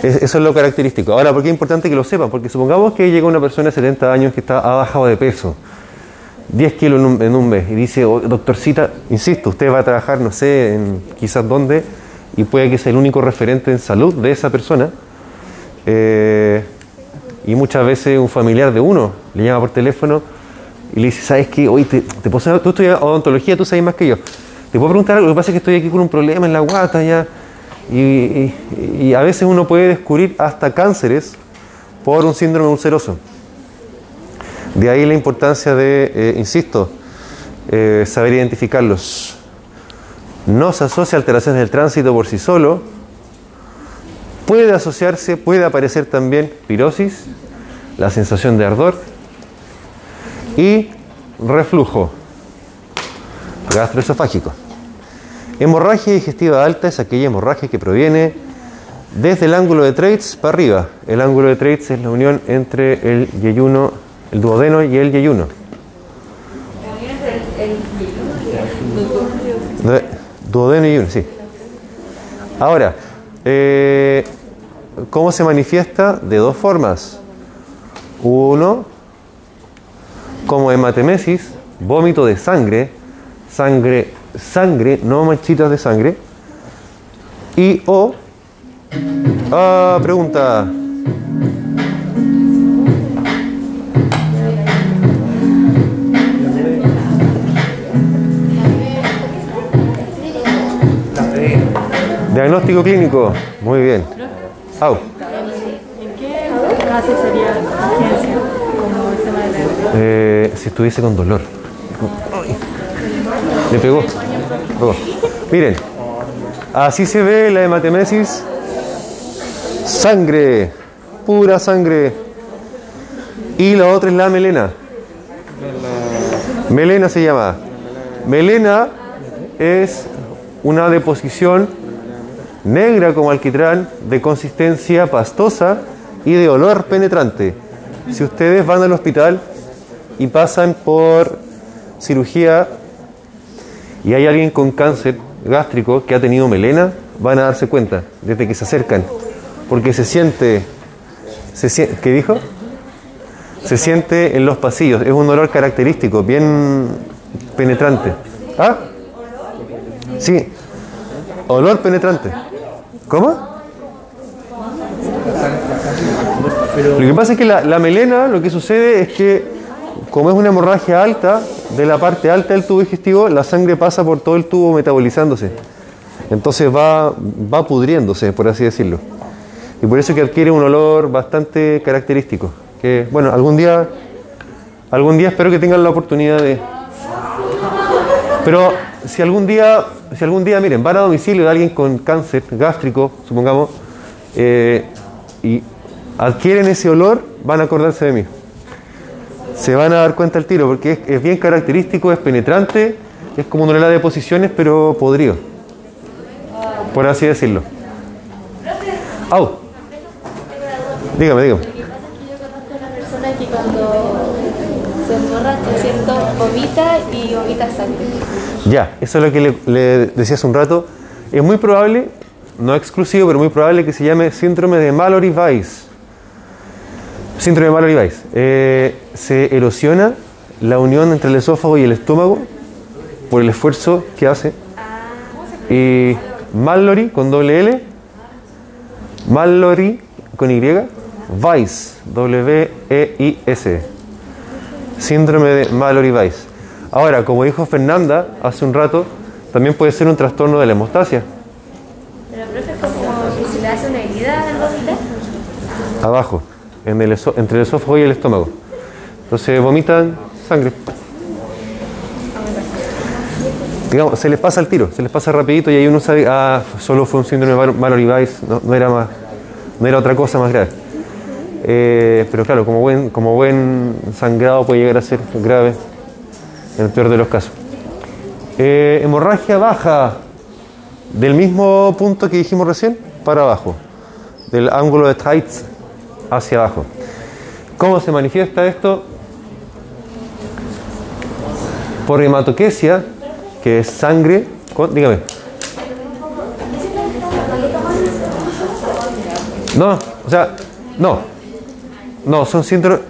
Es- Eso es lo característico. Ahora, ¿por qué es importante que lo sepan? Porque supongamos que llega una persona de 70 años que está, ha bajado de peso, 10 kilos en un, mes, y dice, "Oh, doctorcita, insisto, usted va a trabajar, no sé, en quizás dónde, y puede que sea el único referente en salud de esa persona. Eh, y muchas veces un familiar de uno le llama por teléfono y le dice, ¿sabes qué? Hoy te, te puedo tú estudias odontología, tú sabes más que yo. Te puedo preguntar algo, lo que pasa es que estoy aquí con un problema en la guata ya. Y, a veces uno puede descubrir hasta cánceres por un síndrome ulceroso. De ahí la importancia de, eh, insisto, eh, saber identificarlos. No se asocia alteraciones del tránsito por sí solo. Puede asociarse, puede aparecer también pirosis, la sensación de ardor y reflujo gastroesofágico. Hemorragia digestiva alta es aquella hemorragia que proviene desde el ángulo de Treitz para arriba. El ángulo de Treitz es la unión entre el yeyuno, el duodeno y el yeyuno. De- Duodeno y yeyuno, sí. Ahora, eh, ¿cómo se manifiesta? De dos formas. Uno, como hematemesis, vómito de sangre, sangre, sangre, no manchitas de sangre. Y o, ah, pregunta. Diagnóstico clínico, muy bien. Au. ¿En qué caso sería urgencia? Como el tema de la Eh, si estuviese con dolor. Ay. Le pegó. Miren, así se ve la hematemesis. Sangre, pura sangre. Y la otra es la melena. Melena se llama. Melena es una deposición negra como alquitrán, de consistencia pastosa y de olor penetrante. Si ustedes van al hospital y pasan por cirugía y hay alguien con cáncer gástrico que ha tenido melena, van a darse cuenta desde que se acercan, porque se siente, se siente ¿qué dijo? Se siente en los pasillos, es un olor característico, bien penetrante. ¿Ah? Sí, olor penetrante. ¿Cómo? Lo que pasa es que la, la melena, lo que sucede es que, como es una hemorragia alta, de la parte alta del tubo digestivo, la sangre pasa por todo el tubo metabolizándose. Entonces va, va pudriéndose, por así decirlo. Y por eso que adquiere un olor bastante característico. Que, bueno, algún día, algún día espero que tengan la oportunidad de. Pero si algún día, si algún día, miren, van a domicilio de alguien con cáncer gástrico, supongamos, eh, y adquieren ese olor, van a acordarse de mí. Se van a dar cuenta al tiro, porque es, es bien característico, es penetrante, es como una helada de posiciones, pero podrido. Por así decirlo. Au. Dígame, dígame. Lo que pasa es que yo conozco a una persona que cuando se emborracha, ¿cierto? Vomita y vomita sangre. Ya, eso es lo que le, le decía hace un rato. Es muy probable, no exclusivo, pero muy probable que se llame síndrome de Mallory-Weiss. Síndrome de Mallory-Weiss. Eh, se erosiona la unión entre el esófago y el estómago por el esfuerzo que hace. Y Mallory con doble L, Mallory con Y, Weiss, W-E-I-S. Síndrome de Mallory-Weiss. Ahora, como dijo Fernanda hace un rato, también puede ser un trastorno de la hemostasia. Pero, profe, es como se le hace una herida al abajo, en el entre el esófago y el estómago. Entonces vomitan sangre. Digamos, se les pasa el tiro, se les pasa rapidito y ahí uno sabe, ah, solo fue un síndrome de Mallory-Weiss, no, no era más, no era otra cosa más grave. Eh, pero claro, como buen, como buen sangrado puede llegar a ser grave en el peor de los casos. Eh, hemorragia baja, del mismo punto que dijimos recién, para abajo, del ángulo de Tights hacia abajo. ¿Cómo se manifiesta esto? Por hematoquesia, que es sangre. Dígame. No, o sea, no. No, son síndromes.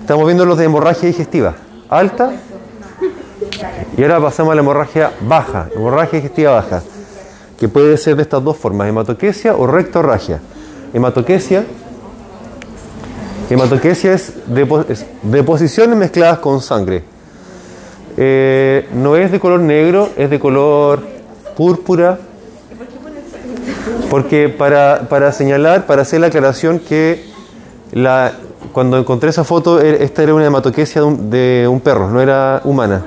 Estamos viendo los de hemorragia digestiva. Alta. Y ahora pasamos a la hemorragia baja, hemorragia digestiva baja, que puede ser de estas dos formas, hematoquesia o rectorragia. Hematoquesia hematoquesia es, depo- es deposiciones mezcladas con sangre. Eh, no es de color negro, es de color púrpura. Porque para, para señalar, para hacer la aclaración que la, cuando encontré esa foto, e- esta era una hematoquesia de un, de un perro, no era humana.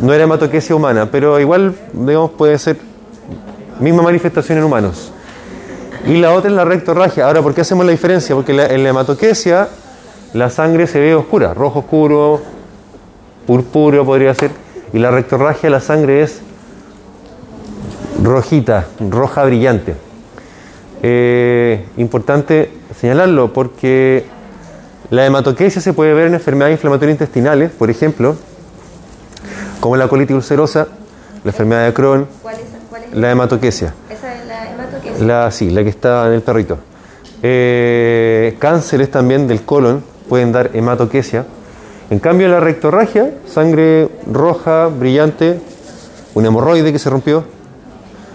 No era hematoquesia humana, pero igual, digamos, puede ser misma manifestación en humanos. Y la otra es la rectorragia. Ahora, ¿por qué hacemos la diferencia? Porque la- en la hematoquesia la sangre se ve oscura, rojo oscuro, purpúreo podría ser, y la rectorragia la sangre es rojita, roja brillante. Eh, importante señalarlo porque la hematoquesia se puede ver en enfermedades inflamatorias intestinales, por ejemplo, como la colitis ulcerosa, la enfermedad de Crohn, la hematoquesia. La sí, la que está en el perrito. Eh, cánceres también del colon pueden dar hematoquesia. En cambio, la rectorragia, sangre roja, brillante, un hemorroide que se rompió.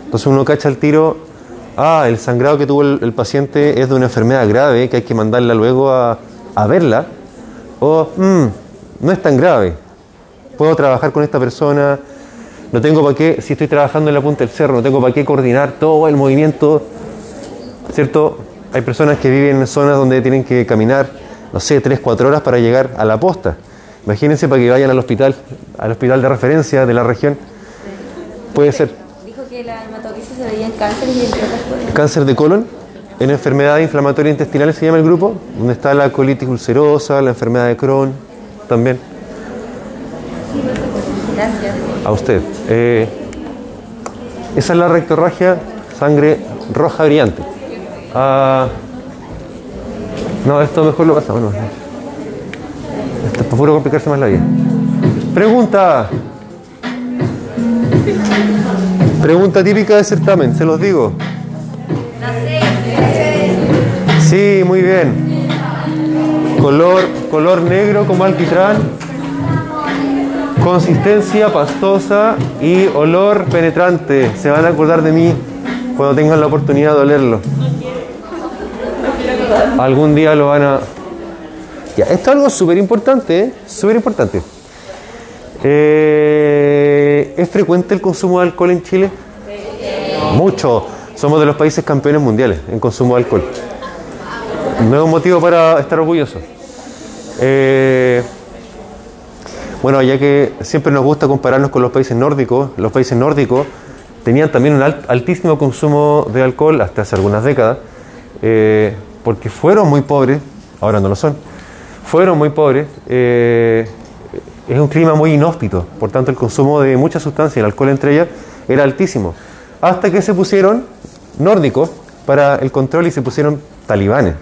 Entonces uno cacha el tiro, ah, el sangrado que tuvo el, el paciente es de una enfermedad grave que hay que mandarla luego a, a verla. O, "Mm, no es tan grave, puedo trabajar con esta persona, no tengo para qué, si estoy trabajando en la punta del cerro, no tengo para qué coordinar todo el movimiento, ¿cierto? Hay personas que viven en zonas donde tienen que caminar, no sé, 3, 4 horas para llegar a la posta. Imagínense para que vayan al hospital, al hospital de referencia de la región. Puede ser Dijo que la hematoquesia se veía en cánceres y cosas. cáncer de colon, en enfermedades inflamatorias intestinales se llama el grupo, donde está la colitis ulcerosa, la enfermedad de Crohn, también. Gracias. A usted. Eh, esa es la rectorragia, sangre roja brillante. Ah, no, esto mejor lo pasamos. No. Esto es puro complicarse más la vida. Pregunta. Pregunta típica de certamen, se los digo. Sí, muy bien. Color, color negro como alquitrán. Consistencia pastosa y olor penetrante. Se van a acordar de mí cuando tengan la oportunidad de olerlo. Algún día lo van a... Esto es algo súper importante, ¿eh? súper importante. Eh, ¿Es frecuente el consumo de alcohol en Chile? Mucho. Somos de los países campeones mundiales en consumo de alcohol. No es un motivo para estar orgulloso. Eh, bueno, ya que siempre nos gusta compararnos con los países nórdicos, los países nórdicos tenían también un alt- altísimo consumo de alcohol hasta hace algunas décadas, eh, porque fueron muy pobres, ahora no lo son, fueron muy pobres, eh, es un clima muy inhóspito, por tanto el consumo de muchas sustancias, el alcohol entre ellas, era altísimo, hasta que se pusieron nórdicos para el control y se pusieron talibanes.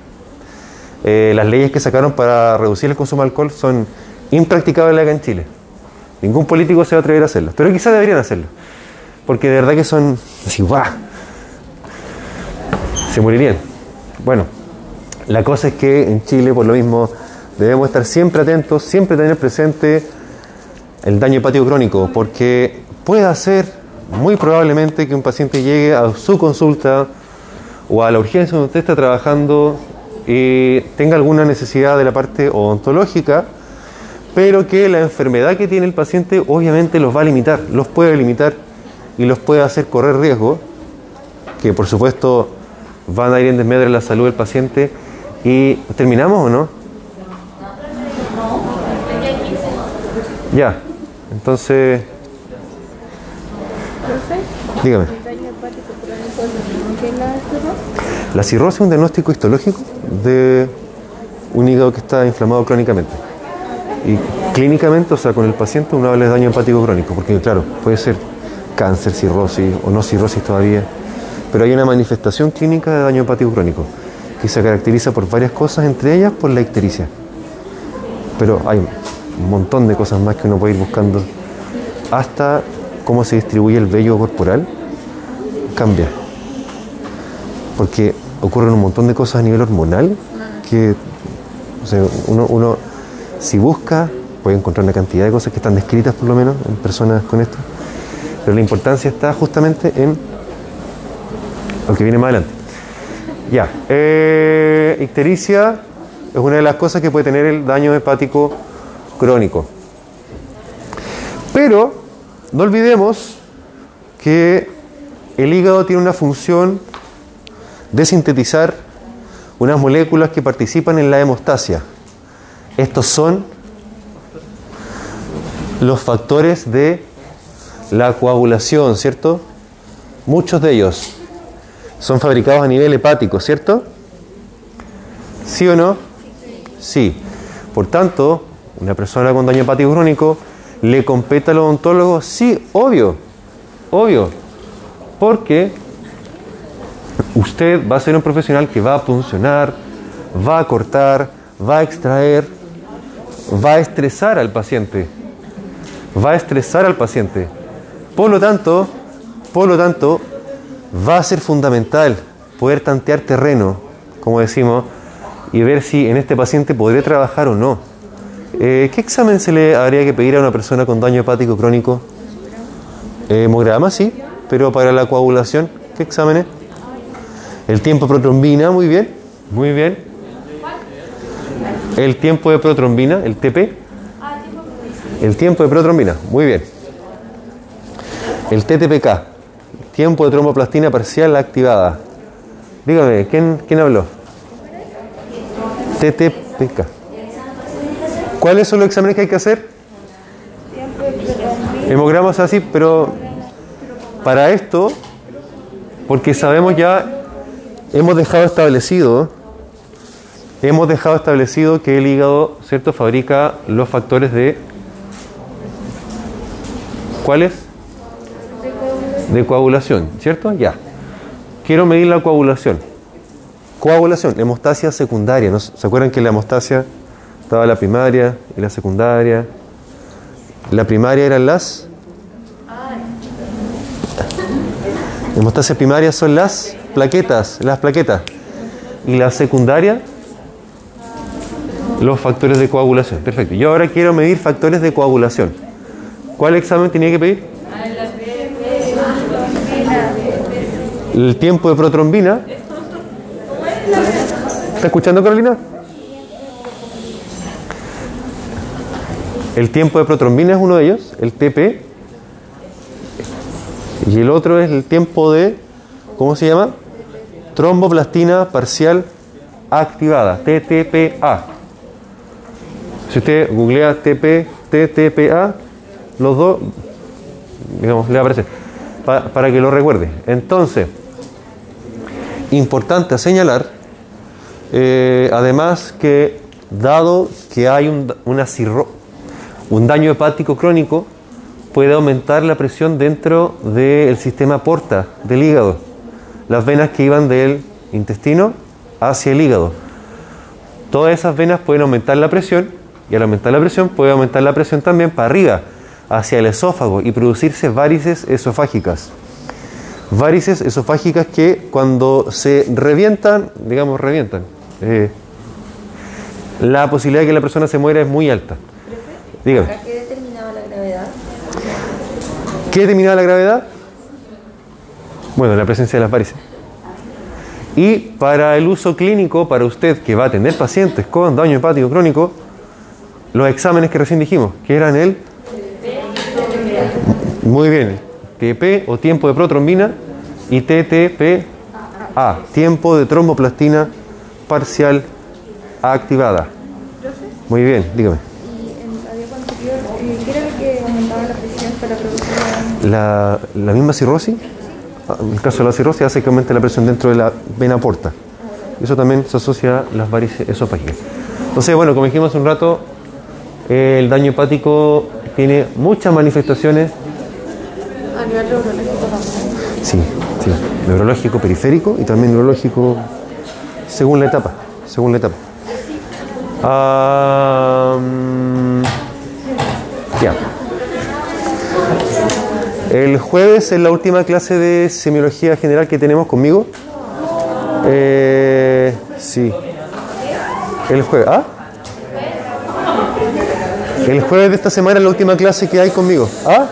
Eh, las leyes que sacaron para reducir el consumo de alcohol son impracticables acá en Chile. Ningún político se va a atrever a hacerlo, pero quizás deberían hacerlo, porque de verdad que son así, ¡guau! Se morirían. Bueno, la cosa es que en Chile, por lo mismo, debemos estar siempre atentos, siempre tener presente el daño hepático crónico, porque puede hacer muy probablemente que un paciente llegue a su consulta o a la urgencia donde usted está trabajando y tenga alguna necesidad de la parte odontológica, pero que la enfermedad que tiene el paciente obviamente los va a limitar, los puede limitar y los puede hacer correr riesgo, que por supuesto van a ir en desmedro de la salud del paciente. ¿Y terminamos o no? Ya, entonces, dígame. La cirrosis es un diagnóstico histológico de un hígado que está inflamado crónicamente. Y clínicamente, o sea, con el paciente uno habla de daño hepático crónico, porque claro, puede ser cáncer, cirrosis o no cirrosis todavía, pero hay una manifestación clínica de daño hepático crónico que se caracteriza por varias cosas, entre ellas por la ictericia. Pero hay un montón de cosas más que uno puede ir buscando, hasta cómo se distribuye el vello corporal, cambia. Porque ocurren un montón de cosas a nivel hormonal que o sea, uno, uno, si busca, puede encontrar una cantidad de cosas que están descritas por lo menos en personas con esto. Pero la importancia está justamente en lo que viene más adelante. Ya, eh, ictericia es una de las cosas que puede tener el daño hepático crónico. Pero no olvidemos que el hígado tiene una función de sintetizar unas moléculas que participan en la hemostasia. Estos son los factores de la coagulación, ¿cierto? Muchos de ellos son fabricados a nivel hepático, ¿cierto? ¿Sí o no? Sí. Por tanto, una persona con daño hepático crónico le compete al odontólogo, sí, obvio, obvio, porque usted va a ser un profesional que va a funcionar, va a cortar, va a extraer, va a estresar al paciente, va a estresar al paciente. Por lo tanto, por lo tanto, va a ser fundamental poder tantear terreno, como decimos, y ver si en este paciente podré trabajar o no. Eh, ¿Qué examen se le habría que pedir a una persona con daño hepático crónico? Eh, hemograma, sí, pero para la coagulación, ¿qué exámenes? El tiempo protrombina, muy bien, muy bien. El tiempo de protrombina, el TP. El tiempo de protrombina, muy bien. El TTPK, tiempo de tromboplastina parcial activada. Dígame, ¿quién, quién habló? TTPK. ¿Cuáles son los exámenes que hay que hacer? Hemogramas así, pero para esto, porque sabemos ya, hemos dejado establecido, hemos dejado establecido que el hígado, ¿cierto?, fabrica los factores de... ¿Cuáles? De coagulación, ¿cierto? Ya. Quiero medir la coagulación. Coagulación, hemostasia secundaria. ¿Se acuerdan que la hemostasia estaba la primaria y la secundaria? La primaria eran las... Hemostasia primaria son las plaquetas, las plaquetas. Y la secundaria, los factores de coagulación. Perfecto. Yo ahora quiero medir factores de coagulación. ¿Cuál examen tenía que pedir? El tiempo de protrombina. ¿Está escuchando Carolina? El tiempo de protrombina es uno de ellos, el TP. Y el otro es el tiempo de, ¿cómo se llama? Tromboplastina parcial activada, TTPA. Si usted googlea TP, TTPA, los dos, digamos, le aparece, pa- para que lo recuerde. Entonces, importante señalar, eh, además que dado que hay un, una un daño hepático crónico, puede aumentar la presión dentro del sistema porta del hígado, las venas que iban del intestino hacia el hígado. Todas esas venas pueden aumentar la presión y al aumentar la presión puede aumentar la presión también para arriba, hacia el esófago y producirse varices esofágicas. Varices esofágicas que cuando se revientan, digamos revientan, eh, la posibilidad de que la persona se muera es muy alta. Dígame. ¿A qué determinaba la gravedad? ¿Qué determinaba la gravedad? Bueno, la presencia de las varices. Y para el uso clínico, para usted que va a atender pacientes con daño hepático crónico, los exámenes que recién dijimos, que eran el... Muy bien, TP o tiempo de protrombina y TTPA, tiempo de tromboplastina parcial activada. Muy bien, dígame. La diapo anterior, eh, ¿qué era lo que aumentaba la misma cirrosis, ah, en el caso de la cirrosis, hace que aumente la presión dentro de la vena porta. Eso también se asocia a las varices esofágicas. Entonces, bueno, como dijimos hace un rato, el daño hepático tiene muchas manifestaciones. a nivel neurológico también? Sí, sí. Neurológico periférico y también neurológico según la etapa. Según la etapa. Ya. El jueves es la última clase de semiología general que tenemos conmigo. Eh, sí. El jueves. ¿Ah? El jueves de esta semana es la última clase que hay conmigo. ¿Ah?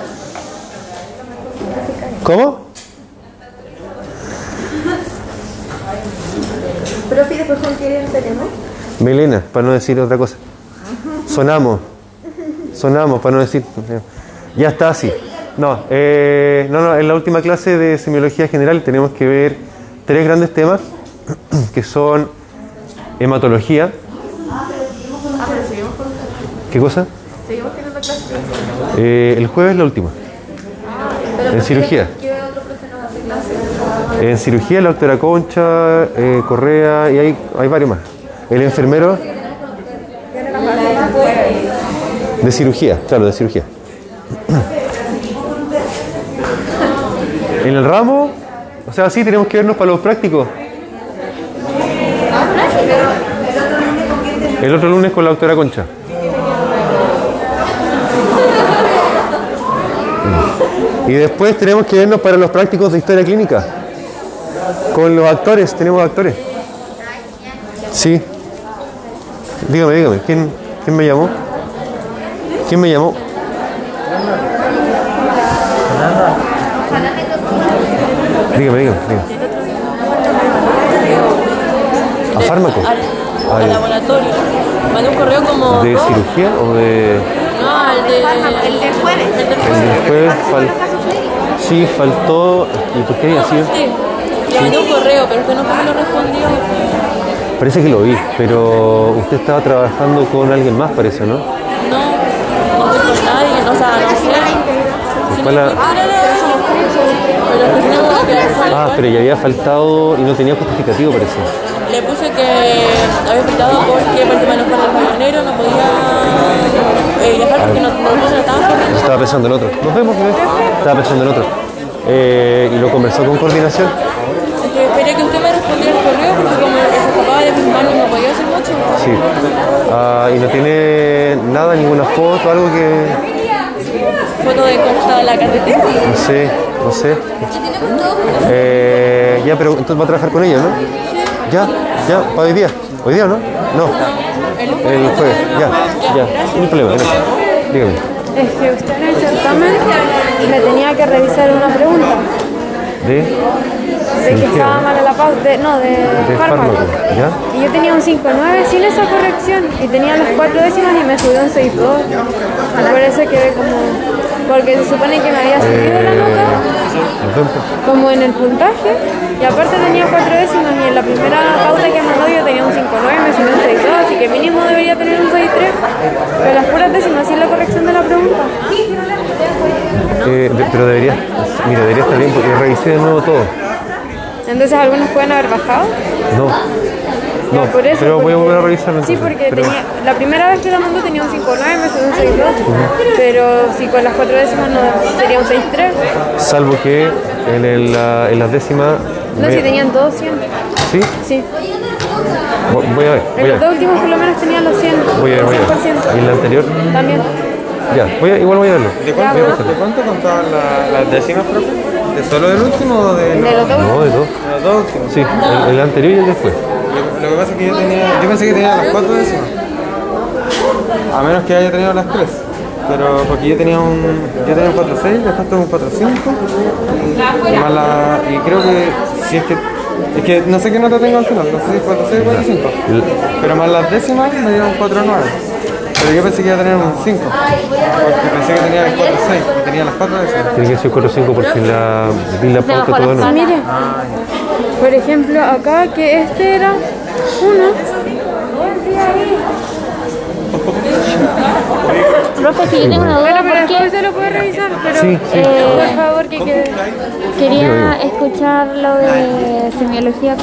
¿Cómo? Profe, después con quién tenemos. Melena, para no decir otra cosa. Sonamos. Sonamos, para no decir. Ya está así. No, eh, no, no, en la última clase de semiología general tenemos que ver tres grandes temas que son hematología. ¿Qué cosa? Eh, el jueves la última. En cirugía. ¿Qué otro profe nos hace clase? En cirugía la doctora Concha, eh, Correa y hay, hay varios más. El enfermero de cirugía, claro, de cirugía. En el ramo, o sea, sí, tenemos que vernos para los prácticos. El otro lunes con la doctora Concha. Y después tenemos que vernos para los prácticos de historia clínica. Con los actores, tenemos actores. Sí. Dígame, dígame, ¿quién, quién me llamó? ¿Quién me llamó? Dígame, dígame, dígame. ¿A fármaco? Al, Al- al laboratorio. Mandé un correo como. ¿De dos. cirugía o de...? No, al de. El del jueves. El El jueves. después fal- Sí, faltó... ¿Y por qué había sido? Sí. Le mandé un correo, pero usted nunca me lo respondió. Parece que lo vi, pero usted estaba trabajando con alguien más, parece, ¿no? No, no estoy con nadie, no, o sea, no sé. ¿Cuál no la-. Ah, pero ya había faltado y no tenía justificativo, parece. Que había faltado porque por el tema de los cortes avioneros no podía eh, viajar porque no, no, no corriendo. Estaba pensando en otro. Nos vemos, bebé. Estaba pensando en otro. Eh, y lo conversó con coordinación. Es que esperé que usted me respondiera el correo porque como se escapaba de manos no podía hacer mucho. Sí. Ah, y no tiene nada, ninguna foto, algo que. Foto de cómo estaba la carretera. No sé, no sé. Eh, ya, pero entonces va a trabajar con ella, ¿no? Ya, ya, para hoy día. ¿Hoy día no? No. El jueves, ya, ya. No problema. Dígame. Es que usted en el certamen me tenía que revisar una pregunta ¿De? de que estaba mal la pauta, de, no, de, De fármaco. ¿ya? Y yo tenía un 5.9 sin esa corrección y tenía las cuatro décimas y me subió un 6.2. Y por eso quedé como... Porque se supone que me había subido la nota Como en el puntaje y aparte tenía cuatro décimas y en la primera pauta que mandó yo tenía un 5.9 me subió un 6.2 así que mínimo debería tener un 6.3 pero las puras décimas sin la corrección de la pregunta. Eh, de- pero debería, mira, debería estar bien porque revisé de nuevo todo. entonces algunos pueden haber bajado No, no, por eso, pero voy a volver a revisarlo. Sí, entonces, porque pero- tenía, la primera vez que la mandó tenía un 5.9, me subió un 6.2, pero si con las cuatro décimas no sería un 6.3. Salvo que en, el, la- en las décimas. No, me- si tenían todos 100. ¿Sí? Sí, Voy voy a ver, en voy a los dos últimos por lo menos tenían los 100. Voy a ver, voy a ver. 100%. ¿Y en la anterior? También. Ya, voy a- igual voy a verlo. ¿De cuánto, ¿De cuánto contaban la- las décimas, profe? ¿De solo del último o de, De los, dos No, de todo. de los dos últimos? Sí, el, el anterior y el después. Lo, que pasa es que yo tenía, yo pensé que tenía las cuatro décimas. A menos que haya tenido las tres. Pero porque yo tenía un, yo tenía un 4.6, después tuve un 4.5. Y, más la, y creo que si es que, es que no sé qué nota tengo al final, no sé si es 4.6 o 4.5. El- Pero más las décimas me dieron un 4.9. Pero yo pensé que iba a tener un 5. Porque pensé que tenía el 4.6 y tenía las cuatro décimas. Tiene que ser 4 o 5 porque la, vi la pauta todo Sí, no. mire, por ejemplo, acá que este era 1. Profe, si yo tengo una duda, Bueno, pero ¿por después qué se lo puede revisar, pero Sí, sí. Eh, por favor que quede. quería escuchar lo de semiología